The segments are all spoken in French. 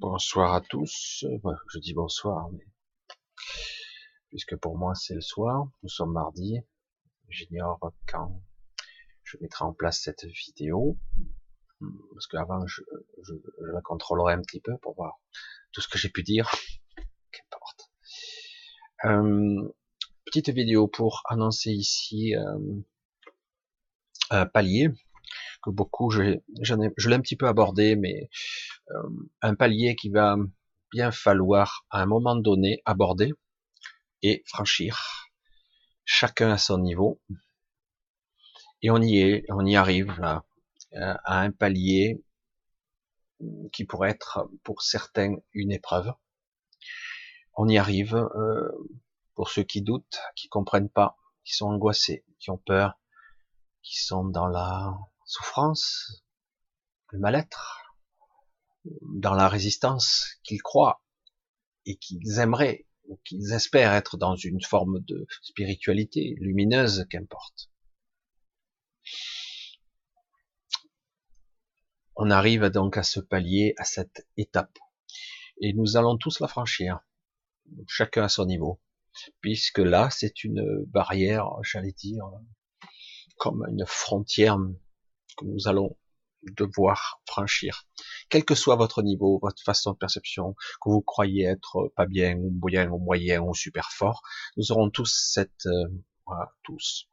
Bonsoir à tous. je dis bonsoir, mais puisque pour moi c'est le soir, nous sommes mardi. J'ignore quand je mettrai en place cette vidéo, parce qu'avant je, je, la contrôlerai un petit peu pour voir tout ce que j'ai pu dire. Qu'importe. Euh, petite vidéo pour annoncer ici euh, un palier que beaucoup, je, je l'ai un petit peu abordé, mais un palier qui va bien falloir à un moment donné aborder et franchir, chacun à son niveau. Et on y est, on y arrive là, à un palier qui pourrait être pour certains une épreuve. On y arrive euh, pour ceux qui doutent, qui comprennent pas, qui sont angoissés, qui ont peur, qui sont dans la souffrance, le mal-être, dans la résistance qu'ils croient et qu'ils aimeraient ou qu'ils espèrent être dans une forme de spiritualité lumineuse, qu'importe. On arrive donc à ce palier, à cette étape. Et nous allons tous la franchir, chacun à son niveau, puisque là, c'est une barrière, j'allais dire, comme une frontière que nous allons devoir franchir. Quel que soit votre niveau, votre façon de perception, que vous croyez être pas bien, ou moyen, ou moyen, ou super fort, nous aurons tous cette, euh, voilà, tous,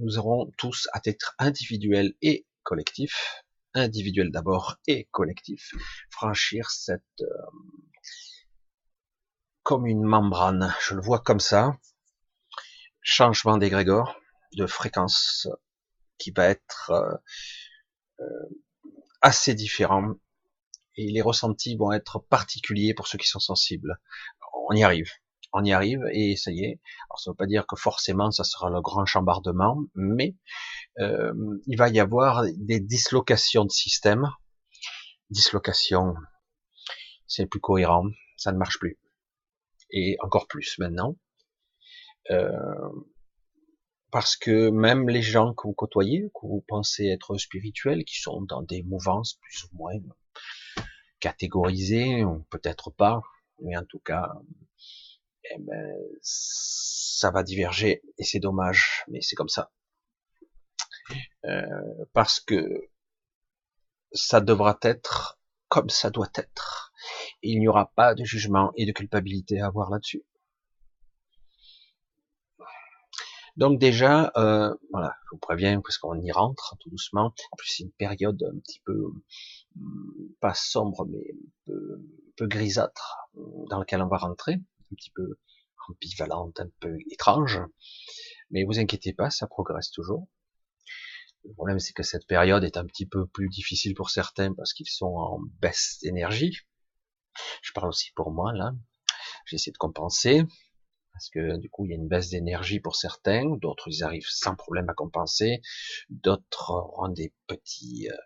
nous aurons tous à être individuels et collectifs, individuel d'abord et collectif, franchir cette, euh, comme une membrane, je le vois comme ça, changement d'égrégore, de fréquence qui va être euh, assez différent et les ressentis vont être particuliers pour ceux qui sont sensibles. On y arrive, on y arrive et ça y est. Alors ça ne veut pas dire que forcément ça sera le grand chambardement, mais euh, il va y avoir des dislocations de système. Dislocation, c'est plus cohérent, ça ne marche plus. Et encore plus maintenant. Euh, parce que même les gens que vous côtoyez, que vous pensez être spirituels, qui sont dans des mouvances plus ou moins catégorisées, ou peut-être pas, mais en tout cas, eh ben, ça va diverger et c'est dommage, mais c'est comme ça. Euh, parce que ça devra être comme ça doit être. il n'y aura pas de jugement et de culpabilité à avoir là-dessus. Donc déjà, euh, voilà, je vous préviens parce qu'on y rentre tout doucement. En plus, c'est une période un petit peu hum, pas sombre, mais un peu, grisâtre dans laquelle on va rentrer, un petit peu ambivalente, un peu étrange. Mais vous inquiétez pas, ça progresse toujours. Le problème, c'est que cette période est un petit peu plus difficile pour certains parce qu'ils sont en baisse d'énergie. Je parle aussi pour moi là. J'essaie de compenser parce que du coup il y a une baisse d'énergie pour certains, d'autres ils arrivent sans problème à compenser, d'autres ont des petits euh,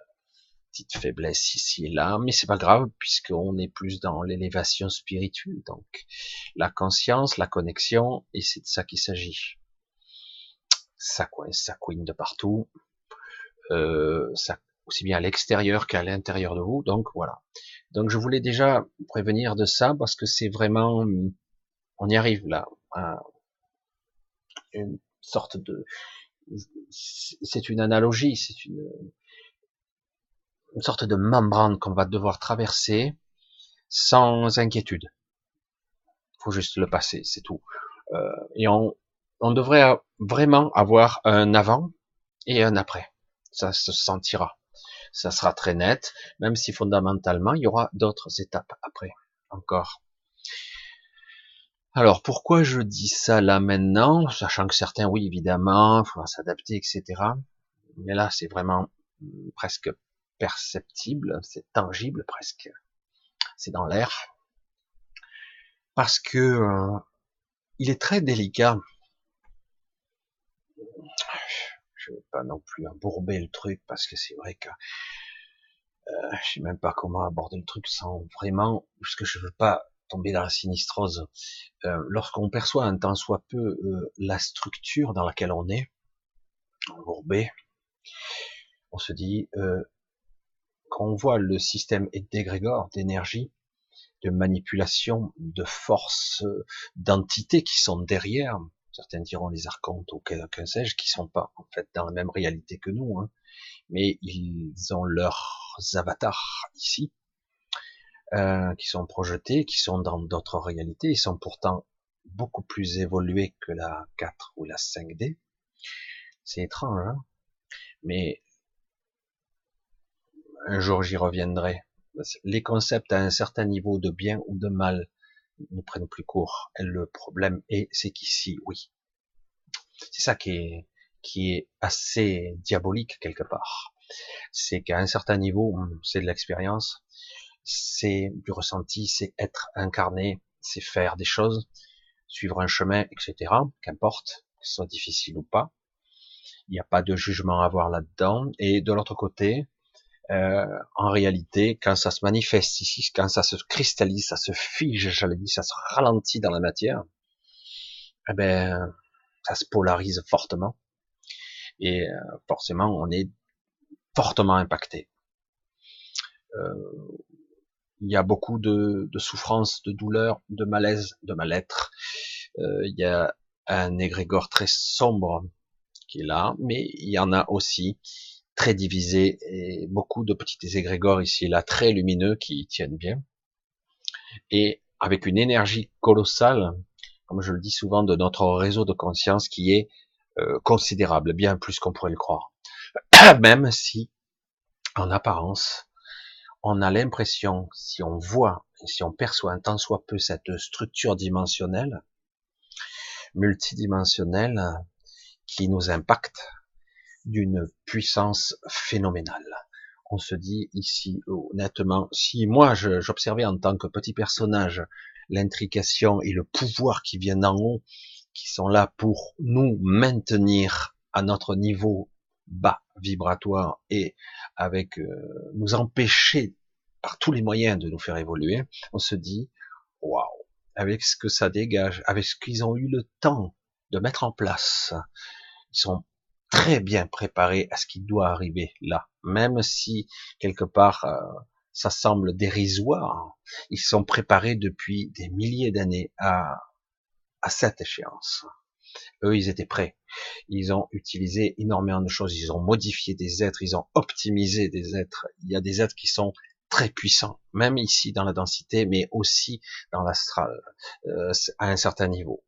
petites faiblesses ici et là, mais c'est pas grave puisqu'on est plus dans l'élévation spirituelle, donc la conscience, la connexion, et c'est de ça qu'il s'agit. Ça coince, ça couine de partout, euh, ça aussi bien à l'extérieur qu'à l'intérieur de vous, donc voilà. Donc je voulais déjà prévenir de ça parce que c'est vraiment on y arrive là à une sorte de c'est une analogie, c'est une, sorte de membrane qu'on va devoir traverser sans inquiétude. Faut juste le passer, c'est tout. Euh, et on, on devrait vraiment avoir un avant et un après. Ça se sentira. Ça sera très net, même si fondamentalement il y aura d'autres étapes après encore. Alors pourquoi je dis ça là maintenant, sachant que certains, oui évidemment, il faudra s'adapter, etc. Mais là c'est vraiment hum, presque perceptible, c'est tangible presque, c'est dans l'air, parce que euh, il est très délicat. Je vais pas non plus embourber le truc parce que c'est vrai que euh, je sais même pas comment aborder le truc sans vraiment, parce que je veux pas tomber dans la sinistrose. Euh, lorsqu'on perçoit un tant soit peu euh, la structure dans laquelle on est, on se dit, euh, quand on voit le système d'égrégore, d'énergie, de manipulation, de forces, d'entités qui sont derrière, certains diront les archontes ou que, sais-je, qui sont pas en fait dans la même réalité que nous, hein, mais ils ont leurs avatars ici, euh, qui sont projetés, qui sont dans d'autres réalités, ils sont pourtant beaucoup plus évolués que la 4 ou la 5D. C'est étrange, hein mais un jour j'y reviendrai. Les concepts à un certain niveau de bien ou de mal ne prennent plus court. Et le problème est, c'est qu'ici, oui. C'est ça qui est, qui est assez diabolique quelque part. C'est qu'à un certain niveau, c'est de l'expérience, c'est du ressenti, c'est être incarné, c'est faire des choses, suivre un chemin, etc. Qu'importe, que ce soit difficile ou pas. Il n'y a pas de jugement à avoir là-dedans. Et de l'autre côté, euh, en réalité, quand ça se manifeste ici, quand ça se cristallise, ça se fige, j'allais dire, ça se ralentit dans la matière, eh ben, ça se polarise fortement. Et euh, forcément, on est fortement impacté. Euh, il y a beaucoup de, de souffrance, de douleur, de malaise, de mal-être. Euh, il y a un égrégore très sombre qui est là, mais il y en a aussi très divisé et beaucoup de petits égrégores ici et là très lumineux qui tiennent bien et avec une énergie colossale, comme je le dis souvent, de notre réseau de conscience qui est euh, considérable, bien plus qu'on pourrait le croire. Même si, en apparence, on a l'impression, si on voit et si on perçoit un tant soit peu cette structure dimensionnelle, multidimensionnelle, qui nous impacte d'une puissance phénoménale. On se dit ici, honnêtement, si moi j'observais en tant que petit personnage l'intrication et le pouvoir qui viennent d'en haut, qui sont là pour nous maintenir à notre niveau bas vibratoire et avec euh, nous empêcher par tous les moyens de nous faire évoluer, on se dit waouh, avec ce que ça dégage, avec ce qu'ils ont eu le temps de mettre en place, ils sont très bien préparés à ce qui doit arriver là, même si quelque part euh, ça semble dérisoire. Ils sont préparés depuis des milliers d'années à, à cette échéance. Eux, ils étaient prêts. Ils ont utilisé énormément de choses. Ils ont modifié des êtres. Ils ont optimisé des êtres. Il y a des êtres qui sont très puissants, même ici dans la densité, mais aussi dans l'astral, euh, à un certain niveau.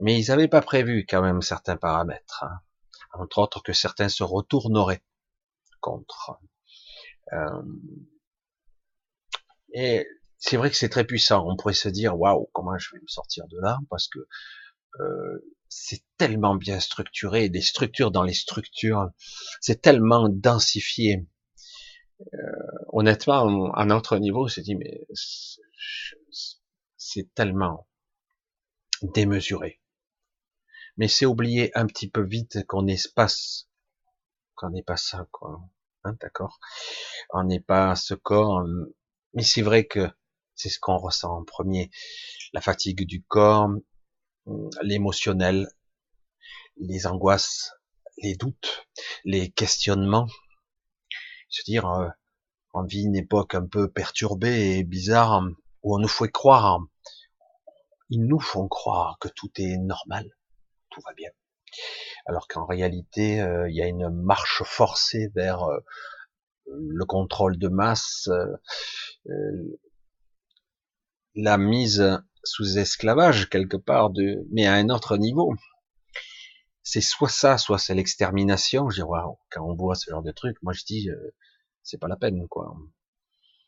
Mais ils n'avaient pas prévu quand même certains paramètres. Hein entre autres que certains se retourneraient contre. Euh, et c'est vrai que c'est très puissant. On pourrait se dire waouh, comment je vais me sortir de là? Parce que c'est tellement bien structuré, des structures dans les structures, c'est tellement densifié. Euh, honnêtement, à notre niveau, on s'est dit mais c'est tellement démesuré mais c'est oublier un petit peu vite qu'on espace, qu'on n'est pas ça, quoi. Hein, d'accord On n'est pas ce corps, mais c'est vrai que c'est ce qu'on ressent en premier. La fatigue du corps, l'émotionnel, les angoisses, les doutes, les questionnements. Se dire, euh, on vit une époque un peu perturbée et bizarre, où on nous fait croire, ils nous font croire que tout est normal, tout va bien. Alors qu'en réalité, euh, il y a une marche forcée vers euh, le contrôle de masse, euh, la mise sous esclavage quelque part, de, mais à un autre niveau. C'est soit ça, soit c'est l'extermination. Je dis, quand on voit ce genre de truc, moi je dis, c'est pas la peine, quoi.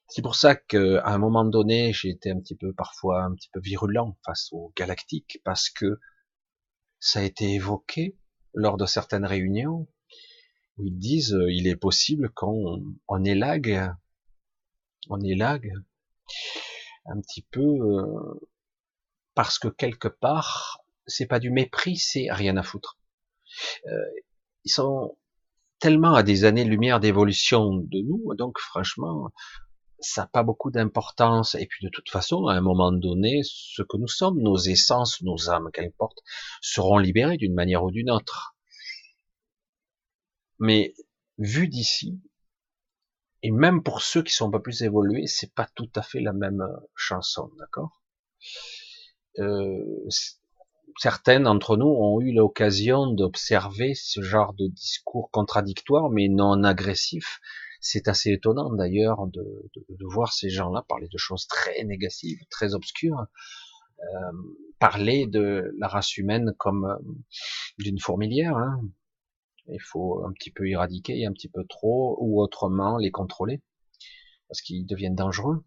C'est pour ça qu'à un moment donné, j'ai été un petit peu parfois un petit peu virulent face aux galactiques, parce que ça a été évoqué lors de certaines réunions où ils disent euh, il est possible qu'on on élague, on élague un petit peu euh, parce que quelque part c'est pas du mépris, c'est rien à foutre. Euh, ils sont tellement à des années-lumière d'évolution de nous, donc franchement, ça n'a pas beaucoup d'importance. Et puis de toute façon, à un moment donné, ce que nous sommes, nos essences, nos âmes, qu'importe, seront libérées d'une manière ou d'une autre. Mais vu d'ici, Et même pour ceux qui sont peu plus évolués, c'est pas tout à fait la même euh, chanson, d'accord? Euh, Certains d'entre nous ont eu l'occasion d'observer ce genre de discours contradictoires, mais non agressifs. C'est assez étonnant d'ailleurs de, de, voir ces gens-là parler de choses très négatives, très obscures, euh, parler de la race humaine comme euh, d'une fourmilière. Hein. Il faut un petit peu éradiquer, un petit peu trop, ou autrement les contrôler, parce qu'ils deviennent dangereux,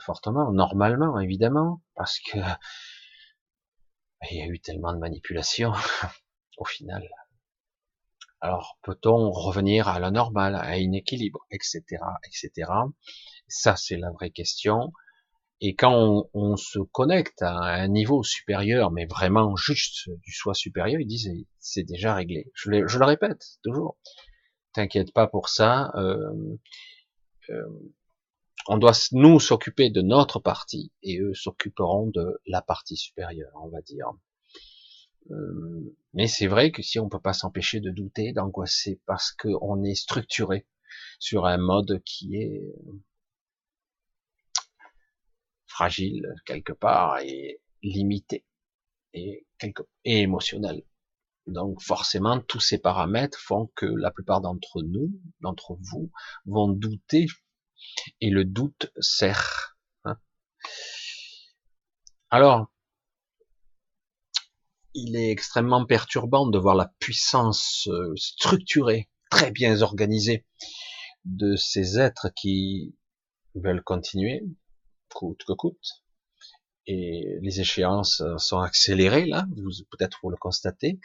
fortement, normalement, évidemment, parce que il y a eu tellement de manipulations au final. Alors, peut-on revenir à la normale, à un équilibre, etc., etc. Ça, c'est la vraie question. Et quand on, se connecte à un niveau supérieur, mais vraiment juste du soi supérieur, ils disent c'est déjà réglé. Je, le répète toujours. T'inquiète pas pour ça. Euh, euh, on doit nous s'occuper de notre partie et eux s'occuperont de la partie supérieure, on va dire. Euh, mais c'est vrai que si on peut pas s'empêcher de douter, d'angoisser, parce qu'on est structuré sur un mode qui est fragile quelque part et limité et, quelque, et émotionnel. Donc forcément, tous ces paramètres font que la plupart d'entre nous, d'entre vous, vont douter et le doute sert. Hein. Alors, il est extrêmement perturbant de voir la puissance euh, structurée, très bien organisée de ces êtres qui veulent continuer, coûte que coûte. Et les échéances sont accélérées là, vous peut-être vous le constatez.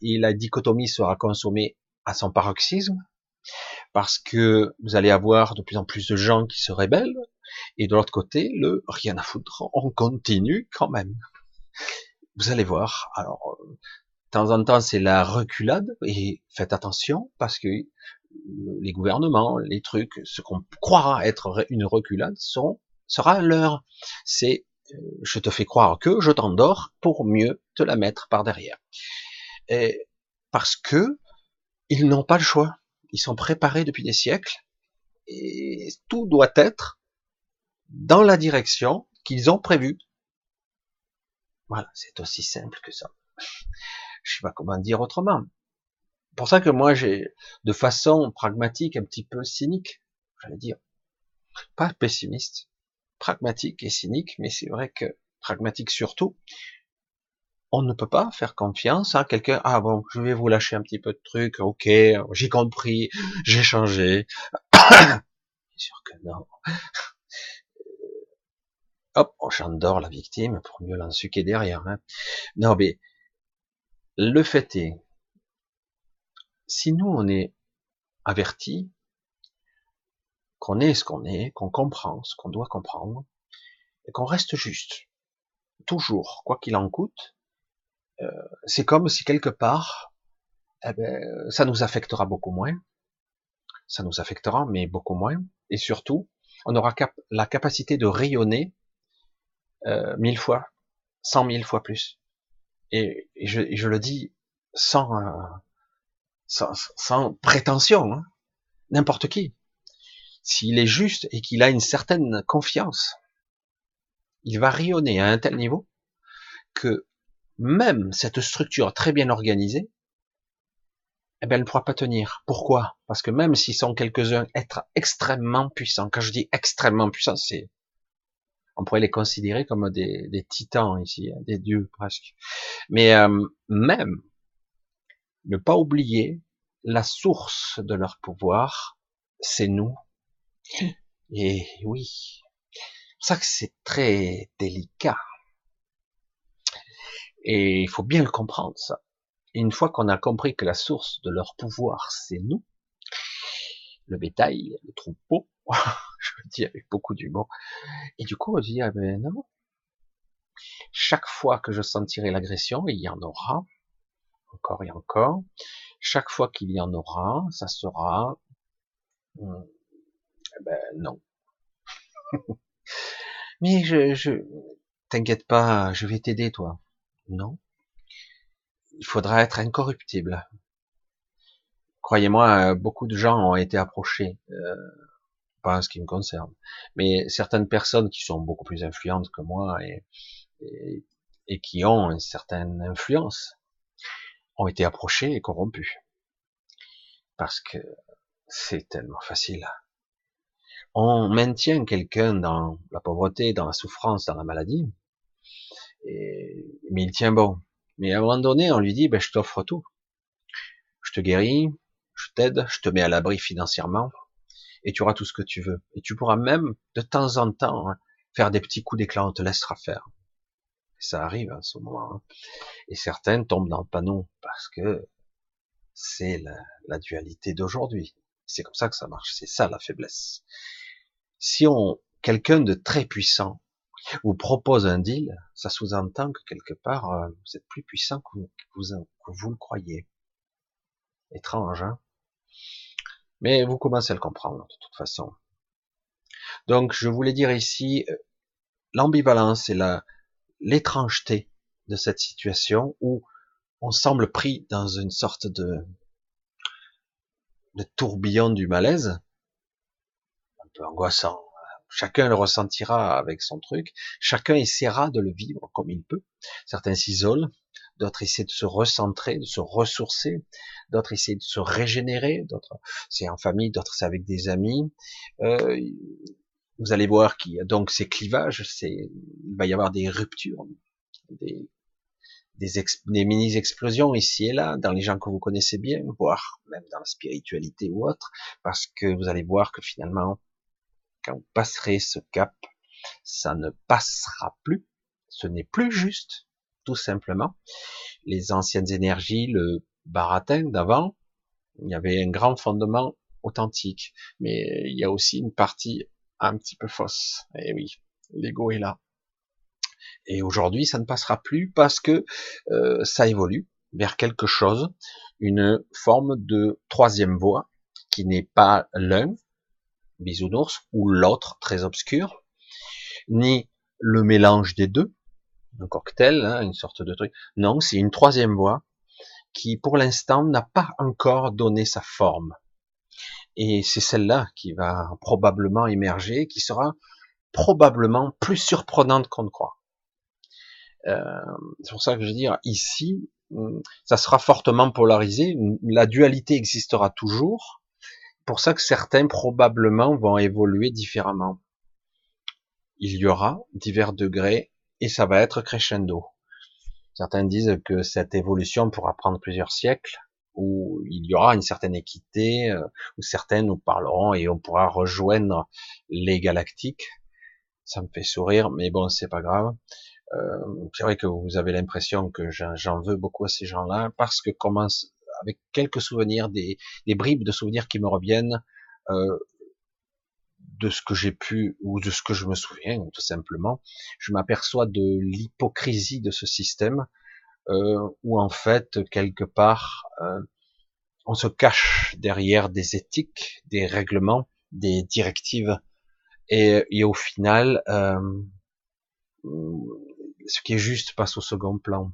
Et la dichotomie sera consommée à son paroxysme parce que vous allez avoir de plus en plus de gens qui se rebellent et de l'autre côté le rien à foutre, on continue quand même. Vous allez voir. Alors de temps en temps c'est la reculade et faites attention parce que les gouvernements, les trucs, ce qu'on croira être une reculade sera l'heure. C'est euh, je te fais croire que je t'endors pour mieux te la mettre par derrière. Parce que ils n'ont pas le choix. Ils sont préparés depuis des siècles et tout doit être dans la direction qu'ils ont prévue. Voilà, c'est aussi simple que ça. Je sais pas comment dire autrement. Pour ça que moi j'ai, de façon pragmatique, un petit peu cynique, j'allais dire, pas pessimiste, pragmatique et cynique, mais c'est vrai que pragmatique surtout, on ne peut pas faire confiance à quelqu'un, ah bon, je vais vous lâcher un petit peu de trucs, ok, j'ai compris, j'ai changé. Bien sûr que non. Hop, j'endors la victime pour mieux l'ensuquer derrière. Hein. Non, mais le fait est, si nous on est avertis, qu'on est ce qu'on est, qu'on comprend ce qu'on doit comprendre, et qu'on reste juste, toujours, quoi qu'il en coûte, c'est comme si quelque part, eh ben, ça nous affectera beaucoup moins, ça nous affectera, mais beaucoup moins, et surtout, on aura la capacité de rayonner euh, mille fois, cent mille fois plus. Et, je, je, le dis sans, euh, sans, sans, prétention, hein. n'importe qui, s'il est juste et qu'il a une certaine confiance, il va rayonner à un tel niveau que même cette structure très bien organisée, eh bien, elle ne pourra pas tenir. Pourquoi? Parce que même s'ils sont quelques-uns être extrêmement puissants, quand je dis extrêmement puissants, c'est, on pourrait les considérer comme des, des titans ici, hein, des dieux presque. Mais euh, même ne pas oublier la source de leur pouvoir, c'est nous, et oui, c'est pour ça que c'est très délicat. Et il faut bien le comprendre, ça. Et une fois qu'on a compris que la source de leur pouvoir, c'est nous, le bétail, le troupeau, je le dis avec beaucoup d'humour, et du coup on dit, ah ben non, chaque fois que je sentirai l'agression, il y en aura, encore et encore, chaque fois qu'il y en aura, ça sera hum, eh ben non. Mais je, je t'inquiète pas, je vais t'aider toi. Non. Il faudra être incorruptible. Croyez-moi, beaucoup de gens ont été approchés, euh, pas en ce qui me concerne, mais certaines personnes qui sont beaucoup plus influentes que moi et qui ont une certaine influence ont été approchés et corrompus. Parce que c'est tellement facile. On maintient quelqu'un dans la pauvreté, dans la souffrance, dans la maladie, et, mais il tient bon. Mais à un moment donné, on lui dit, ben, je t'offre tout. Je te guéris, je t'aide, je te mets à l'abri financièrement, et tu auras tout ce que tu veux. Et tu pourras même, de temps en temps, hein, faire des petits coups d'éclat, on te laissera faire. Ça arrive à ce moment. Hein. Et certains tombent dans le panneau parce que c'est la, la dualité d'aujourd'hui. C'est comme ça que ça marche. C'est ça la faiblesse. Si on, quelqu'un de très puissant vous propose un deal, ça sous-entend que quelque part euh, vous êtes plus puissant que vous, le croyez. Étrange, hein? Mais vous commencez à le comprendre de toute façon. Donc je voulais dire ici euh, l'ambivalence et l'étrangeté de cette situation où on semble pris dans une sorte de tourbillon du malaise, un peu angoissant. Chacun le ressentira avec son truc. Chacun essaiera de le vivre comme il peut. Certains s'isolent, d'autres essaient de se recentrer, de se ressourcer, d'autres essaient de se régénérer, d'autres c'est en famille, d'autres c'est avec des amis. Euh, vous allez voir qu'il y a donc ces clivages, c'est, il va y avoir des ruptures, des, des, mini-explosions ici et là, dans les gens que vous connaissez bien, voire même dans la spiritualité ou autre, parce que vous allez voir que finalement, quand vous passerez ce cap, ça ne passera plus, ce n'est plus juste, tout simplement. Les anciennes énergies, le baratin d'avant, il y avait un grand fondement authentique, mais il y a aussi une partie un petit peu fausse. Et eh oui, l'ego est là. Et aujourd'hui, ça ne passera plus parce que euh, ça évolue vers quelque chose, une forme de troisième voie qui n'est pas l'un, bisounours, ou l'autre, très obscur, ni le mélange des deux, un cocktail, hein, une sorte de truc. Non, c'est une troisième voie qui, pour l'instant, n'a pas encore donné sa forme. Et c'est celle-là qui va probablement émerger, qui sera probablement plus surprenante qu'on ne croit. Euh, c'est pour ça que je veux dire, ici, ça sera fortement polarisé, la dualité existera toujours, pour ça que certains probablement vont évoluer différemment. Il y aura divers degrés et ça va être crescendo. Certains disent que cette évolution pourra prendre plusieurs siècles, où il y aura une certaine équité, euh, où certains nous parleront et on pourra rejoindre les galactiques. Ça me fait sourire, mais bon, c'est pas grave. Euh, c'est vrai que vous avez l'impression que j'en veux beaucoup à ces gens-là parce que commence avec quelques souvenirs, des, des, bribes de souvenirs qui me reviennent euh, de ce que j'ai pu ou de ce que je me souviens tout simplement. Je m'aperçois de l'hypocrisie de ce système euh, où en fait quelque part euh, on se cache derrière des éthiques, des règlements, des directives et, et au final euh, ce qui est juste passe au second plan.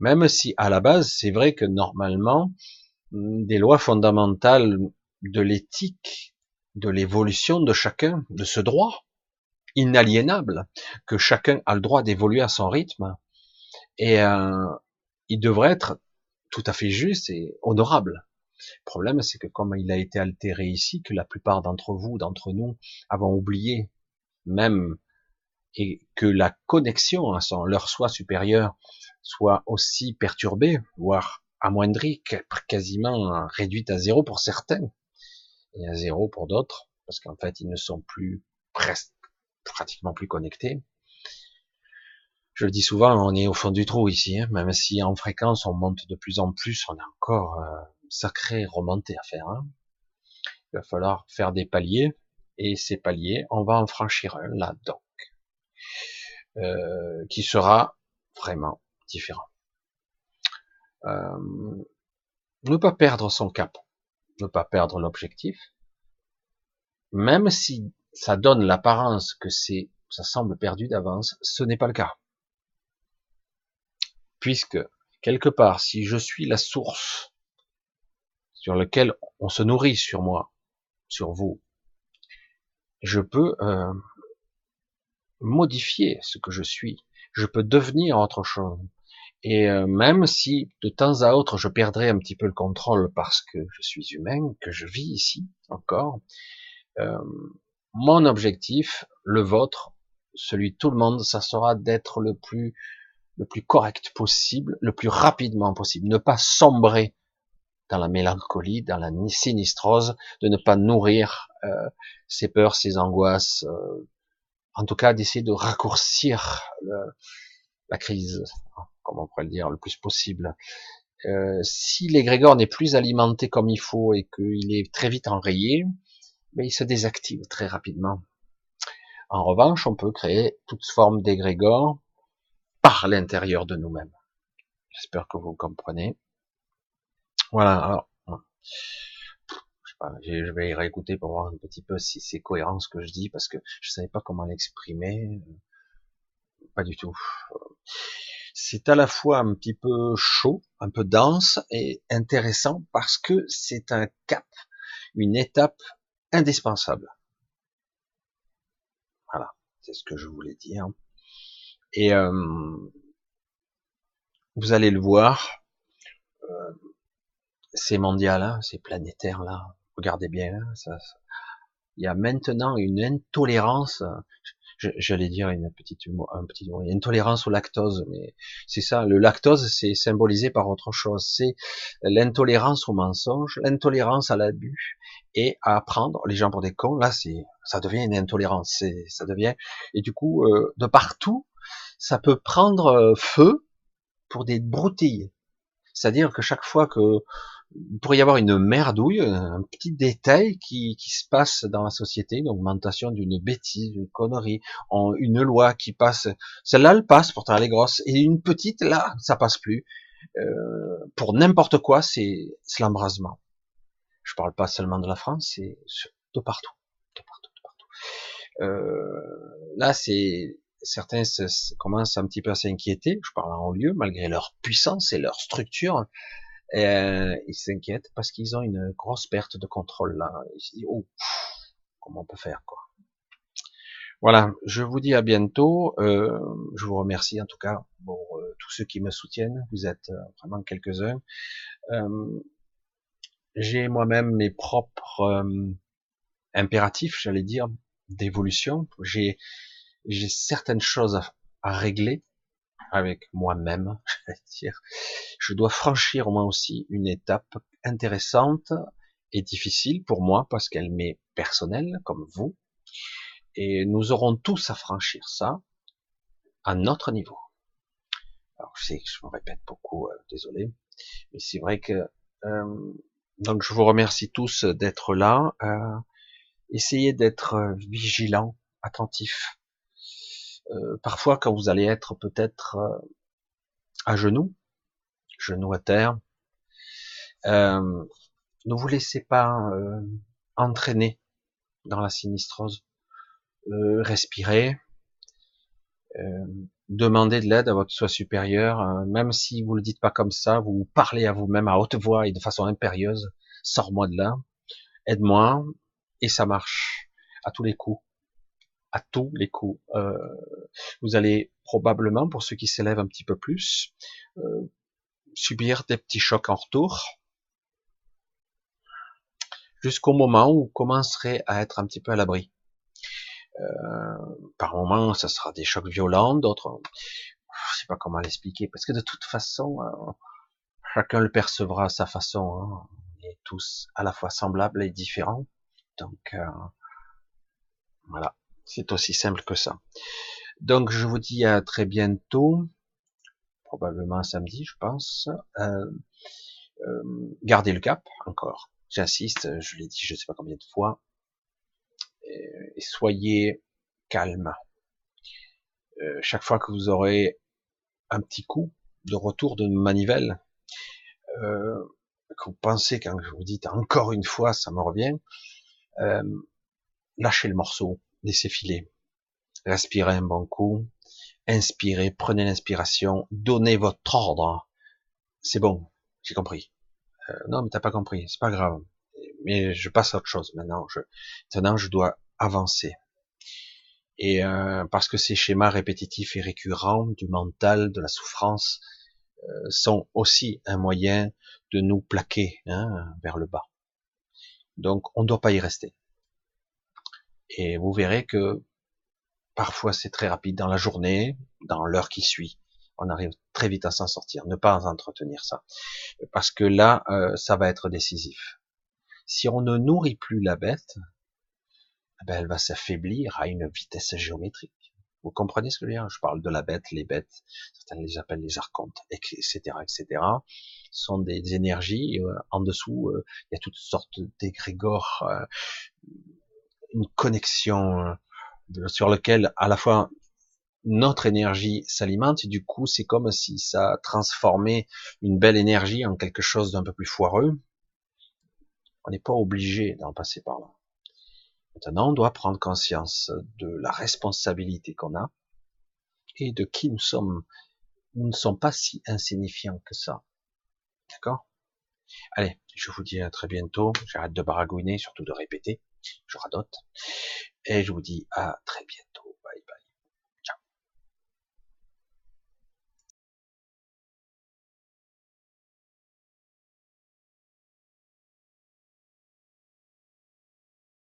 Même si à la base, c'est vrai que normalement, des lois fondamentales de l'éthique, de l'évolution de chacun, de ce droit inaliénable, que chacun a le droit d'évoluer à son rythme, et euh, il devrait être tout à fait juste et honorable. Le problème, c'est que comme il a été altéré ici, que la plupart d'entre vous, d'entre nous, avons oublié même et que la connexion à son, leur soi supérieur soit aussi perturbée, voire amoindrie, quasiment réduite à zéro pour certains, et à zéro pour d'autres, parce qu'en fait ils ne sont plus presque, pratiquement plus connectés. Je le dis souvent, on est au fond du trou ici, hein, même si en fréquence on monte de plus en plus, on a encore euh, une sacrée remontée à faire. Hein. Il va falloir faire des paliers, et ces paliers, on va en franchir un là-dedans. Euh, qui sera vraiment différent. Euh, ne pas perdre son cap, ne pas perdre l'objectif, même si ça donne l'apparence que c'est, ça semble perdu d'avance, ce n'est pas le cas. Puisque, quelque part, si je suis la source, sur lequel on se nourrit sur moi, sur vous. Je peux euh, modifier ce que je suis. Je peux devenir autre chose. Et euh, même si de temps à autre je perdrai un petit peu le contrôle parce que je suis humain, que je vis ici encore, euh, mon objectif, le vôtre, celui de tout le monde, ça sera d'être le plus le plus correct possible, le plus rapidement possible, ne pas sombrer dans la mélancolie, dans la sinistrose, de ne pas nourrir euh, ses peurs, ses angoisses, euh, en tout cas d'essayer de raccourcir la crise, comme on pourrait le dire, le plus possible. Euh, si l'égrégore n'est plus alimenté comme il faut et qu'il est très vite enrayé, ben, il se désactive très rapidement. En revanche, on peut créer toute forme d'égrégore par l'intérieur de nous-mêmes. J'espère que vous comprenez. Voilà, alors, je vais y réécouter pour voir un petit peu si c'est cohérent ce que je dis, parce que je savais pas comment l'exprimer. Pas du tout. C'est à la fois un petit peu chaud, un peu dense et intéressant parce que c'est un cap, une étape indispensable. Voilà, c'est ce que je voulais dire. Et euh, vous allez le voir, euh, c'est mondial, hein, c'est planétaire là. Regardez bien, hein, ça, il y a maintenant une intolérance. J'allais dire une petite un petit mot, intolérance au lactose, mais c'est ça. Le lactose, c'est symbolisé par autre chose. C'est l'intolérance au mensonge, l'intolérance à l'abus et à prendre les gens pour des cons. Là, c'est ça devient une intolérance. C'est ça devient et du coup euh, de partout, ça peut prendre euh, feu pour des broutilles. C'est-à-dire que chaque fois que il pourrait y avoir une merdouille, un petit détail qui, qui se passe dans la société, une augmentation d'une bêtise, une connerie, en, une loi qui passe, celle-là elle passe, pourtant elle est grosse, et une petite là, ça passe plus. Euh, pour n'importe quoi, c'est l'embrasement. Je parle pas seulement de la France, c'est de partout, de partout, de partout. Euh, là, c'est certains commencent un petit peu à s'inquiéter. Je parle en haut lieu, malgré leur puissance et leur structure. Euh, ils s'inquiètent parce qu'ils ont une grosse perte de contrôle là. Ils se disent, oh, comment on peut faire quoi. Voilà, je vous dis à bientôt. Euh, je vous remercie en tout cas pour euh, tous ceux qui me soutiennent. Vous êtes euh, vraiment quelques-uns. Euh, j'ai moi-même mes propres impératifs, j'allais dire, d'évolution. J'ai j'ai certaines choses à régler avec moi-même. Je dois franchir moi aussi une étape intéressante et difficile pour moi parce qu'elle m'est personnelle, comme vous. Et nous aurons tous à franchir ça à notre niveau. Alors je sais que je me répète beaucoup, euh, désolé, mais c'est vrai que euh, donc je vous remercie tous d'être là. Euh, essayez d'être vigilant, attentif euh, parfois quand vous allez être peut-être euh, à genoux, genoux à terre, euh, ne vous laissez pas entraîner dans la sinistrose. respirez, demandez de l'aide à votre soi supérieur, même si vous le dites pas comme ça, vous parlez à vous-même à haute voix et de façon impérieuse, sors-moi de là, aide-moi, et ça marche à tous les coups à tous les coups. Euh, vous allez probablement, pour ceux qui s'élèvent un petit peu plus, euh, subir des petits chocs en retour, jusqu'au moment où vous commencerez à être un petit peu à l'abri. Euh, par moment, ça sera des chocs violents, d'autres, je sais pas comment l'expliquer, parce que de toute façon, chacun le percevra à sa façon. Hein. On est tous à la fois semblables et différents, donc voilà. C'est aussi simple que ça. Donc je vous dis à très bientôt, probablement samedi, je pense. Euh, euh, gardez le cap encore. J'insiste, je l'ai dit je ne sais pas combien de fois. Et, soyez calme. Euh, chaque fois que vous aurez un petit coup de retour de manivelle, que vous pensez quand vous dis encore une fois, ça me revient, lâchez le morceau laissez filer. Respirez un bon coup, inspirez, prenez l'inspiration, donnez votre ordre. C'est bon, j'ai compris. Euh, non, mais t'as pas compris, c'est pas grave. Mais je passe à autre chose maintenant. Je, maintenant, je dois avancer. Et euh, parce que ces schémas répétitifs et récurrents du mental, de la souffrance, euh, sont aussi un moyen de nous plaquer hein, vers le bas. Donc, on ne doit pas y rester. Et vous verrez que parfois c'est très rapide dans la journée, dans l'heure qui suit. On arrive très vite à s'en sortir. Ne pas entretenir ça, parce que là, euh, ça va être décisif. Si on ne nourrit plus la bête, eh ben, elle va s'affaiblir à une vitesse géométrique. Vous comprenez ce que je veux dire? Je parle de la bête, les bêtes, certains les appellent les archontes, etc., etc. sont des énergies euh, en dessous. Euh, il y a toutes sortes d'égrégores, euh, une connexion sur lequel à la fois notre énergie s'alimente et du coup c'est comme si ça transformait une belle énergie en quelque chose d'un peu plus foireux. On n'est pas obligé d'en passer par là. Maintenant, on doit prendre conscience de la responsabilité qu'on a et de qui nous sommes. Nous ne sommes pas si insignifiants que ça. D'accord? Allez, je vous dis à très bientôt. J'arrête de baragouiner, surtout de répéter. Je radote. Et je vous dis à très bientôt.